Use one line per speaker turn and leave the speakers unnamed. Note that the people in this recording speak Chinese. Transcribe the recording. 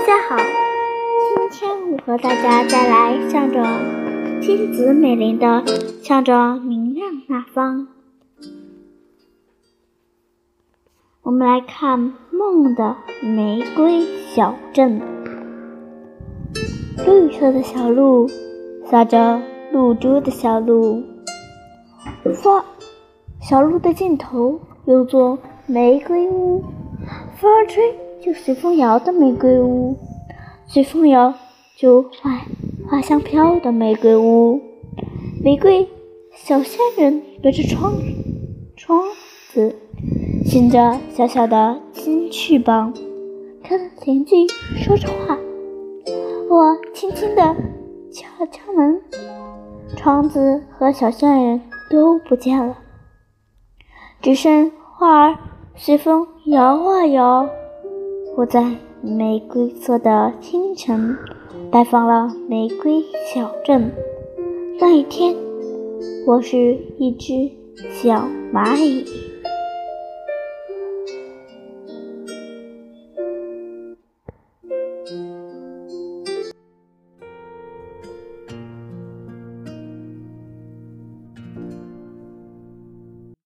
大家好，今天我和大家带来向着金子美玲的《向着明亮那方》。我们来看《梦的玫瑰小镇》。绿色的小路，洒着露珠的小路，发小路的尽头有座玫瑰屋，风儿吹就随风摇的玫瑰屋，随风摇就花花香飘的玫瑰屋。玫瑰小仙人隔着窗窗子，衔着小小的金翅膀，跟邻居说着话。我轻轻地敲了敲门，窗子和小仙人都不见了，只剩花儿随风摇啊摇。我在玫瑰色的清晨拜访了玫瑰小镇。那一天，我是一只小蚂蚁。